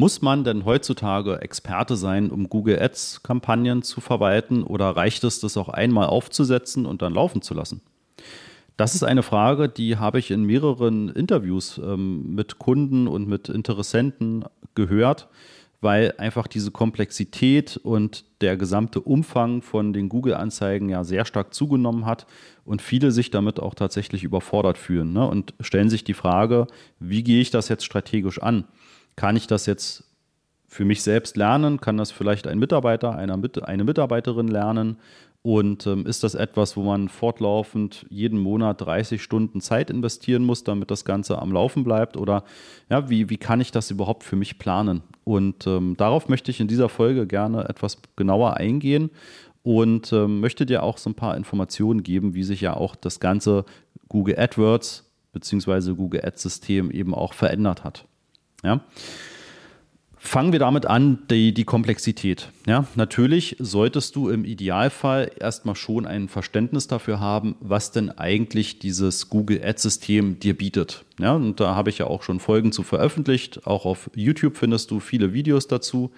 Muss man denn heutzutage Experte sein, um Google Ads-Kampagnen zu verwalten oder reicht es, das auch einmal aufzusetzen und dann laufen zu lassen? Das ist eine Frage, die habe ich in mehreren Interviews ähm, mit Kunden und mit Interessenten gehört, weil einfach diese Komplexität und der gesamte Umfang von den Google-Anzeigen ja sehr stark zugenommen hat und viele sich damit auch tatsächlich überfordert fühlen ne? und stellen sich die Frage, wie gehe ich das jetzt strategisch an? Kann ich das jetzt für mich selbst lernen? Kann das vielleicht ein Mitarbeiter, eine, eine Mitarbeiterin lernen? Und ähm, ist das etwas, wo man fortlaufend jeden Monat 30 Stunden Zeit investieren muss, damit das Ganze am Laufen bleibt? Oder ja, wie, wie kann ich das überhaupt für mich planen? Und ähm, darauf möchte ich in dieser Folge gerne etwas genauer eingehen und ähm, möchte dir auch so ein paar Informationen geben, wie sich ja auch das ganze Google AdWords bzw. Google Ads System eben auch verändert hat. Ja. Fangen wir damit an, die, die Komplexität. Ja, natürlich solltest du im Idealfall erstmal schon ein Verständnis dafür haben, was denn eigentlich dieses Google Ads-System dir bietet. Ja, und da habe ich ja auch schon Folgen zu veröffentlicht. Auch auf YouTube findest du viele Videos dazu.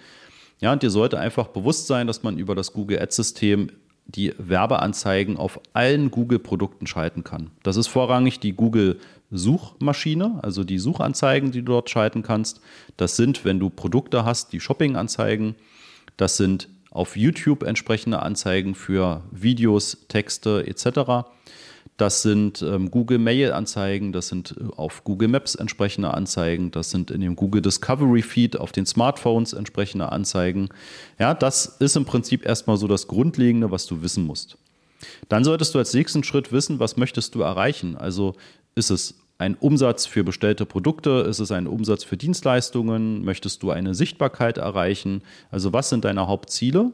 Ja, und dir sollte einfach bewusst sein, dass man über das Google Ads-System die Werbeanzeigen auf allen Google-Produkten schalten kann. Das ist vorrangig die Google-Suchmaschine, also die Suchanzeigen, die du dort schalten kannst. Das sind, wenn du Produkte hast, die Shopping-Anzeigen. Das sind auf YouTube entsprechende Anzeigen für Videos, Texte etc. Das sind ähm, Google Mail-Anzeigen, das sind äh, auf Google Maps entsprechende Anzeigen, das sind in dem Google Discovery Feed auf den Smartphones entsprechende Anzeigen. Ja, das ist im Prinzip erstmal so das Grundlegende, was du wissen musst. Dann solltest du als nächsten Schritt wissen, was möchtest du erreichen. Also ist es ein Umsatz für bestellte Produkte? Ist es ein Umsatz für Dienstleistungen? Möchtest du eine Sichtbarkeit erreichen? Also was sind deine Hauptziele?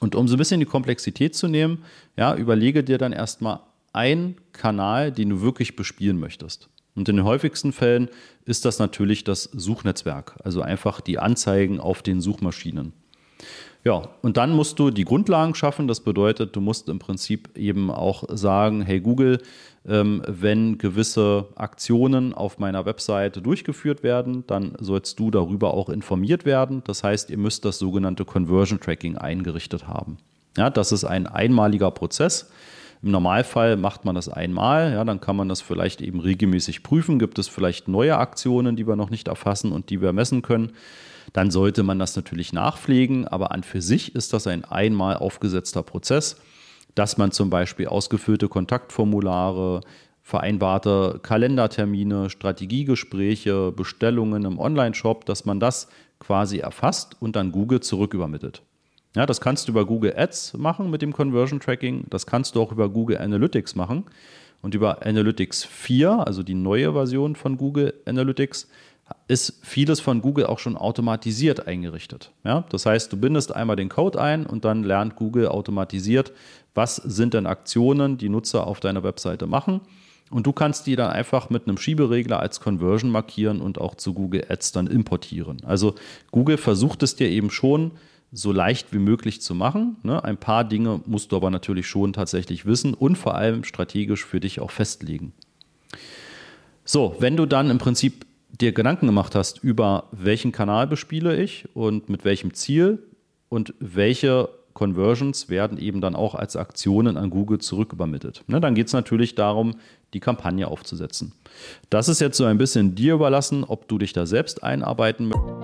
Und um so ein bisschen die Komplexität zu nehmen, ja, überlege dir dann erstmal ein Kanal, den du wirklich bespielen möchtest. Und in den häufigsten Fällen ist das natürlich das Suchnetzwerk, also einfach die Anzeigen auf den Suchmaschinen. Ja, und dann musst du die Grundlagen schaffen. Das bedeutet, du musst im Prinzip eben auch sagen, hey Google, ähm, wenn gewisse Aktionen auf meiner Webseite durchgeführt werden, dann sollst du darüber auch informiert werden. Das heißt, ihr müsst das sogenannte Conversion Tracking eingerichtet haben. Ja, das ist ein einmaliger Prozess. Im Normalfall macht man das einmal, ja, dann kann man das vielleicht eben regelmäßig prüfen. Gibt es vielleicht neue Aktionen, die wir noch nicht erfassen und die wir messen können? Dann sollte man das natürlich nachpflegen, aber an für sich ist das ein einmal aufgesetzter Prozess, dass man zum Beispiel ausgefüllte Kontaktformulare, vereinbarte Kalendertermine, Strategiegespräche, Bestellungen im Online-Shop, dass man das quasi erfasst und dann Google zurückübermittelt. Ja, das kannst du über Google Ads machen mit dem Conversion Tracking. Das kannst du auch über Google Analytics machen. Und über Analytics 4, also die neue Version von Google Analytics, ist vieles von Google auch schon automatisiert eingerichtet. Ja, das heißt, du bindest einmal den Code ein und dann lernt Google automatisiert, was sind denn Aktionen, die Nutzer auf deiner Webseite machen. Und du kannst die dann einfach mit einem Schieberegler als Conversion markieren und auch zu Google Ads dann importieren. Also Google versucht es dir eben schon so leicht wie möglich zu machen. Ne? Ein paar Dinge musst du aber natürlich schon tatsächlich wissen und vor allem strategisch für dich auch festlegen. So, wenn du dann im Prinzip dir Gedanken gemacht hast über welchen Kanal bespiele ich und mit welchem Ziel und welche Conversions werden eben dann auch als Aktionen an Google zurückübermittelt. Ne, dann geht es natürlich darum, die Kampagne aufzusetzen. Das ist jetzt so ein bisschen dir überlassen, ob du dich da selbst einarbeiten möchtest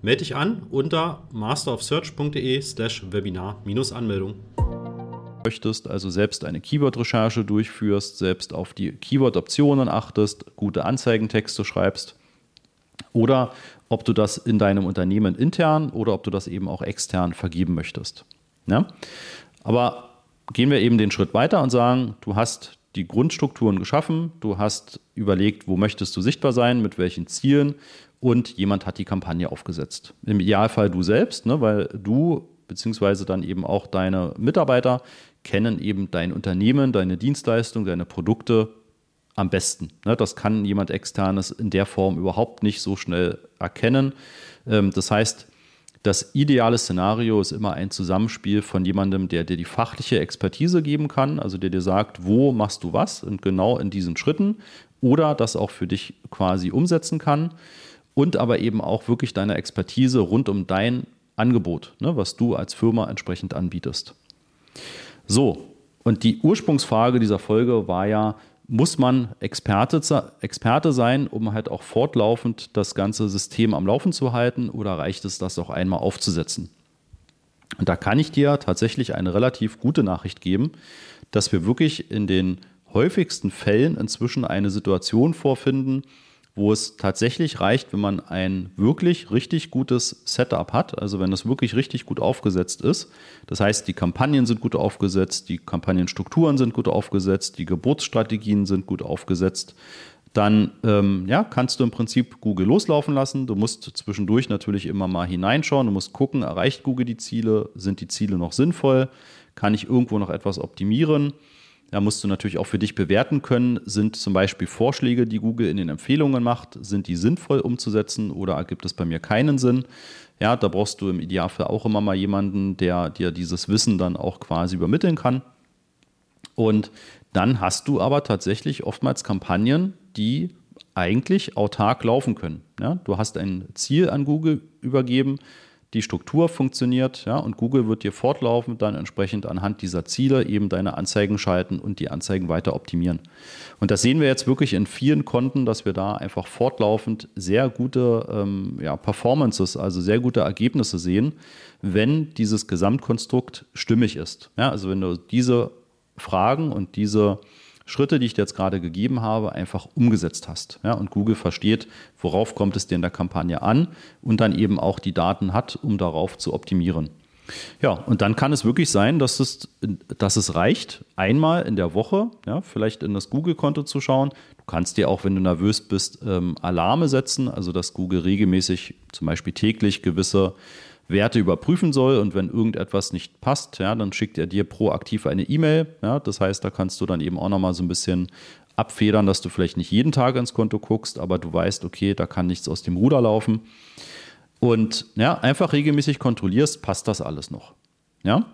Melde dich an unter masterofsearch.de slash Webinar-Anmeldung. Möchtest also selbst eine Keyword-Recherche durchführst, selbst auf die Keyword-Optionen achtest, gute Anzeigentexte schreibst oder ob du das in deinem Unternehmen intern oder ob du das eben auch extern vergeben möchtest. Ja? Aber gehen wir eben den Schritt weiter und sagen, du hast die Grundstrukturen geschaffen, du hast überlegt, wo möchtest du sichtbar sein, mit welchen Zielen und jemand hat die Kampagne aufgesetzt. Im Idealfall du selbst, ne, weil du beziehungsweise dann eben auch deine Mitarbeiter kennen eben dein Unternehmen, deine Dienstleistung, deine Produkte am besten. Ne, das kann jemand externes in der Form überhaupt nicht so schnell erkennen. Ähm, das heißt, das ideale Szenario ist immer ein Zusammenspiel von jemandem, der dir die fachliche Expertise geben kann, also der dir sagt, wo machst du was und genau in diesen Schritten oder das auch für dich quasi umsetzen kann und aber eben auch wirklich deine Expertise rund um dein Angebot, ne, was du als Firma entsprechend anbietest. So, und die Ursprungsfrage dieser Folge war ja, muss man Experte, Experte sein, um halt auch fortlaufend das ganze System am Laufen zu halten oder reicht es, das auch einmal aufzusetzen? Und da kann ich dir tatsächlich eine relativ gute Nachricht geben, dass wir wirklich in den häufigsten Fällen inzwischen eine Situation vorfinden, wo es tatsächlich reicht, wenn man ein wirklich richtig gutes Setup hat, also wenn das wirklich richtig gut aufgesetzt ist. Das heißt, die Kampagnen sind gut aufgesetzt, die Kampagnenstrukturen sind gut aufgesetzt, die Geburtsstrategien sind gut aufgesetzt. Dann ähm, ja, kannst du im Prinzip Google loslaufen lassen. Du musst zwischendurch natürlich immer mal hineinschauen. Du musst gucken, erreicht Google die Ziele? Sind die Ziele noch sinnvoll? Kann ich irgendwo noch etwas optimieren? Da musst du natürlich auch für dich bewerten können, sind zum Beispiel Vorschläge, die Google in den Empfehlungen macht, sind die sinnvoll umzusetzen oder ergibt es bei mir keinen Sinn? Ja, da brauchst du im Idealfall auch immer mal jemanden, der dir dieses Wissen dann auch quasi übermitteln kann. Und dann hast du aber tatsächlich oftmals Kampagnen, die eigentlich autark laufen können. Ja, du hast ein Ziel an Google übergeben, die Struktur funktioniert, ja, und Google wird dir fortlaufend dann entsprechend anhand dieser Ziele eben deine Anzeigen schalten und die Anzeigen weiter optimieren. Und das sehen wir jetzt wirklich in vielen Konten, dass wir da einfach fortlaufend sehr gute ähm, ja, Performances, also sehr gute Ergebnisse sehen, wenn dieses Gesamtkonstrukt stimmig ist. Ja, also wenn du diese Fragen und diese Schritte, die ich dir jetzt gerade gegeben habe, einfach umgesetzt hast. Ja, und Google versteht, worauf kommt es dir in der Kampagne an und dann eben auch die Daten hat, um darauf zu optimieren. Ja, und dann kann es wirklich sein, dass es, dass es reicht, einmal in der Woche, ja, vielleicht in das Google-Konto zu schauen. Du kannst dir auch, wenn du nervös bist, ähm, Alarme setzen, also dass Google regelmäßig, zum Beispiel täglich, gewisse Werte überprüfen soll und wenn irgendetwas nicht passt, ja, dann schickt er dir proaktiv eine E-Mail. Ja, das heißt, da kannst du dann eben auch nochmal so ein bisschen abfedern, dass du vielleicht nicht jeden Tag ins Konto guckst, aber du weißt, okay, da kann nichts aus dem Ruder laufen. Und ja, einfach regelmäßig kontrollierst, passt das alles noch. Ja.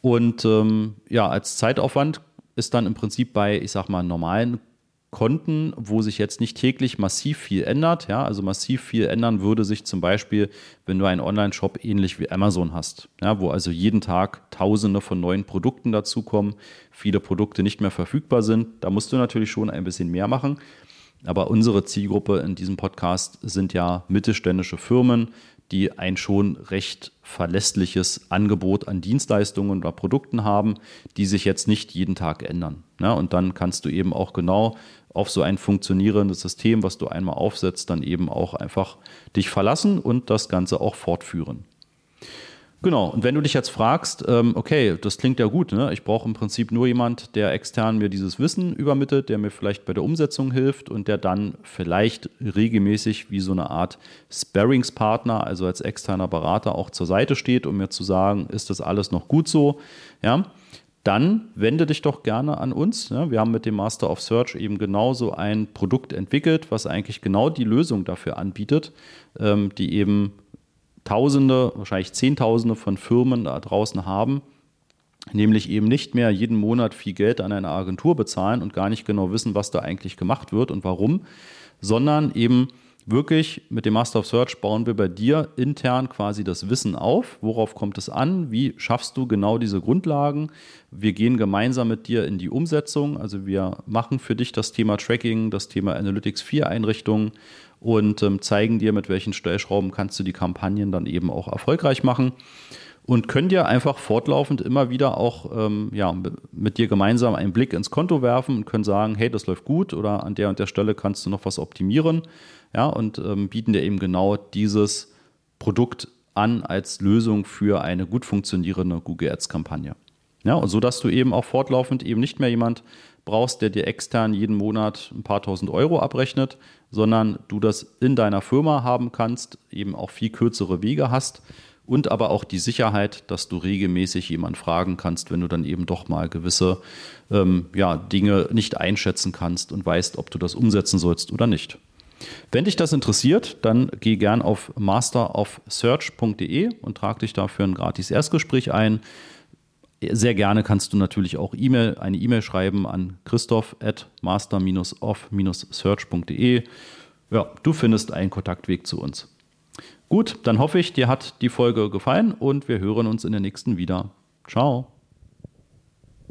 Und ähm, ja, als Zeitaufwand ist dann im Prinzip bei, ich sag mal, normalen Konten, wo sich jetzt nicht täglich massiv viel ändert. Ja, also massiv viel ändern würde sich zum Beispiel, wenn du einen Online-Shop ähnlich wie Amazon hast, ja, wo also jeden Tag Tausende von neuen Produkten dazukommen, viele Produkte nicht mehr verfügbar sind. Da musst du natürlich schon ein bisschen mehr machen. Aber unsere Zielgruppe in diesem Podcast sind ja mittelständische Firmen, die ein schon recht verlässliches Angebot an Dienstleistungen oder Produkten haben, die sich jetzt nicht jeden Tag ändern. Ja, und dann kannst du eben auch genau auf so ein funktionierendes System, was du einmal aufsetzt, dann eben auch einfach dich verlassen und das Ganze auch fortführen. Genau, und wenn du dich jetzt fragst, ähm, okay, das klingt ja gut, ne? ich brauche im Prinzip nur jemand, der extern mir dieses Wissen übermittelt, der mir vielleicht bei der Umsetzung hilft und der dann vielleicht regelmäßig wie so eine Art Sparringspartner, also als externer Berater auch zur Seite steht, um mir zu sagen, ist das alles noch gut so, ja, dann wende dich doch gerne an uns. Ja, wir haben mit dem Master of Search eben genauso ein Produkt entwickelt, was eigentlich genau die Lösung dafür anbietet, ähm, die eben Tausende, wahrscheinlich Zehntausende von Firmen da draußen haben, nämlich eben nicht mehr jeden Monat viel Geld an eine Agentur bezahlen und gar nicht genau wissen, was da eigentlich gemacht wird und warum, sondern eben wirklich mit dem Master of Search bauen wir bei dir intern quasi das Wissen auf. Worauf kommt es an? Wie schaffst du genau diese Grundlagen? Wir gehen gemeinsam mit dir in die Umsetzung. Also wir machen für dich das Thema Tracking, das Thema Analytics 4 Einrichtungen und ähm, zeigen dir, mit welchen Stellschrauben kannst du die Kampagnen dann eben auch erfolgreich machen und können dir einfach fortlaufend immer wieder auch ähm, ja, mit dir gemeinsam einen Blick ins Konto werfen und können sagen, hey, das läuft gut oder an der und der Stelle kannst du noch was optimieren ja, und ähm, bieten dir eben genau dieses Produkt an als Lösung für eine gut funktionierende Google Ads Kampagne. Ja, und so dass du eben auch fortlaufend eben nicht mehr jemand brauchst, der dir extern jeden Monat ein paar tausend Euro abrechnet, sondern du das in deiner Firma haben kannst, eben auch viel kürzere Wege hast und aber auch die Sicherheit, dass du regelmäßig jemand fragen kannst, wenn du dann eben doch mal gewisse ähm, ja, Dinge nicht einschätzen kannst und weißt, ob du das umsetzen sollst oder nicht. Wenn dich das interessiert, dann geh gern auf masterofsearch.de und trag dich da für ein gratis Erstgespräch ein. Sehr gerne kannst du natürlich auch E-Mail, eine E-Mail schreiben an christoph at master-off-search.de. Ja, du findest einen Kontaktweg zu uns. Gut, dann hoffe ich, dir hat die Folge gefallen und wir hören uns in der nächsten wieder. Ciao.